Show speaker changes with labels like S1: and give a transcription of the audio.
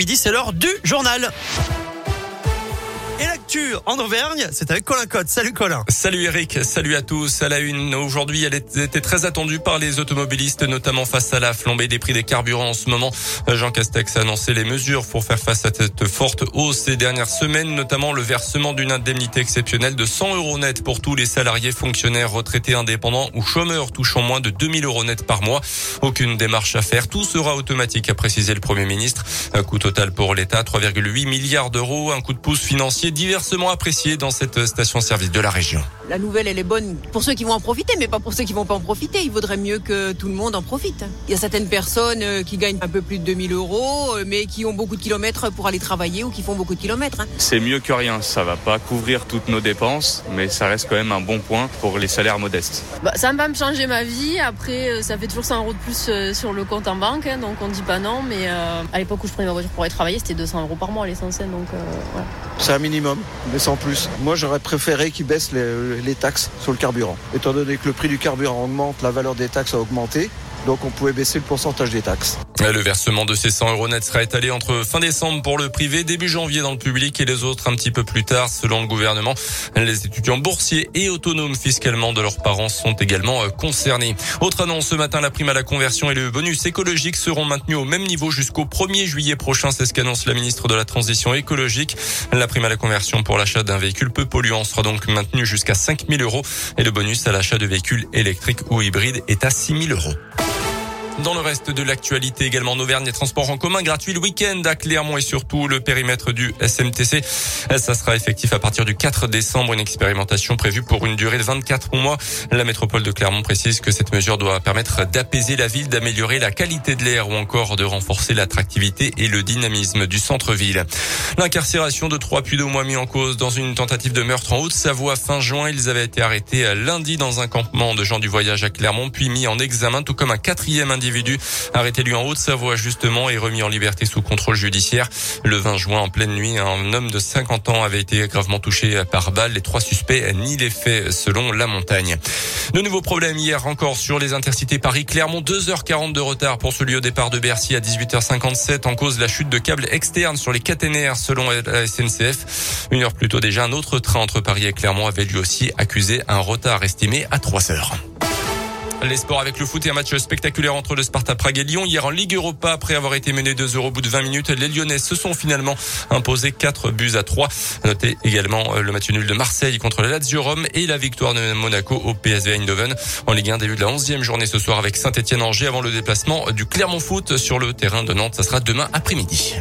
S1: Midi, c'est l'heure du journal. Et l'actu en Auvergne, c'est avec Colin Cotte. Salut Colin.
S2: Salut Eric, salut à tous. À la une, aujourd'hui, elle était très attendue par les automobilistes, notamment face à la flambée des prix des carburants en ce moment. Jean Castex a annoncé les mesures pour faire face à cette forte hausse ces dernières semaines, notamment le versement d'une indemnité exceptionnelle de 100 euros net pour tous les salariés, fonctionnaires, retraités, indépendants ou chômeurs touchant moins de 2000 euros net par mois. Aucune démarche à faire. Tout sera automatique, a précisé le Premier ministre. Un coût total pour l'État, 3,8 milliards d'euros. Un coup de pouce financier diversement apprécié dans cette station-service de la région.
S3: La nouvelle, elle est bonne pour ceux qui vont en profiter, mais pas pour ceux qui vont pas en profiter. Il vaudrait mieux que tout le monde en profite. Il y a certaines personnes euh, qui gagnent un peu plus de 2000 euros, euh, mais qui ont beaucoup de kilomètres pour aller travailler ou qui font beaucoup de kilomètres. Hein.
S4: C'est mieux que rien. Ça va pas couvrir toutes nos dépenses, mais ça reste quand même un bon point pour les salaires modestes.
S5: Bah, ça va me changer ma vie. Après, euh, ça fait toujours 100 euros de plus sur le compte en banque, hein, donc on dit pas non. Mais à l'époque où je prenais ma voiture pour aller travailler, c'était 200 euros par mois l'essentiel. Donc voilà.
S6: C'est un minimum, mais sans plus. Moi, j'aurais préféré qu'ils baissent les, les taxes sur le carburant. Étant donné que le prix du carburant augmente, la valeur des taxes a augmenté. Donc on pouvait baisser le pourcentage des taxes.
S2: Le versement de ces 100 euros net sera étalé entre fin décembre pour le privé, début janvier dans le public et les autres un petit peu plus tard selon le gouvernement. Les étudiants boursiers et autonomes fiscalement de leurs parents sont également euh, concernés. Autre annonce ce matin, la prime à la conversion et le bonus écologique seront maintenus au même niveau jusqu'au 1er juillet prochain. C'est ce qu'annonce la ministre de la Transition écologique. La prime à la conversion pour l'achat d'un véhicule peu polluant sera donc maintenue jusqu'à 5 000 euros et le bonus à l'achat de véhicules électriques ou hybrides est à 6 000 euros. Dans le reste de l'actualité également en Auvergne, les transports en commun gratuits le week-end à Clermont et surtout le périmètre du SMTC. Ça sera effectif à partir du 4 décembre, une expérimentation prévue pour une durée de 24 mois. La métropole de Clermont précise que cette mesure doit permettre d'apaiser la ville, d'améliorer la qualité de l'air ou encore de renforcer l'attractivité et le dynamisme du centre-ville. L'incarcération de trois puits mois mis en cause dans une tentative de meurtre en Haute-Savoie fin juin. Ils avaient été arrêtés lundi dans un campement de gens du voyage à Clermont, puis mis en examen, tout comme un quatrième individu individu arrêté lui en Haute-Savoie justement et remis en liberté sous contrôle judiciaire. Le 20 juin, en pleine nuit, un homme de 50 ans avait été gravement touché par balle. Les trois suspects nient les faits selon la montagne. De nouveaux problèmes hier encore sur les intercités Paris-Clermont. 2h40 de retard pour celui au départ de Bercy à 18h57 en cause de la chute de câbles externes sur les caténaires selon la SNCF. Une heure plus tôt déjà, un autre train entre Paris et Clermont avait lui aussi accusé un retard estimé à 3 heures. Les sports avec le foot et un match spectaculaire entre le Sparta Prague et Lyon. Hier en Ligue Europa, après avoir été mené 2-0 au bout de 20 minutes, les Lyonnais se sont finalement imposés 4 buts à 3. Notez également euh, le match nul de Marseille contre le Lazio Rome et la victoire de Monaco au PSV Eindhoven. En Ligue 1, début de la 11e journée ce soir avec Saint-Etienne-Angers avant le déplacement du Clermont Foot sur le terrain de Nantes. Ça sera demain après-midi.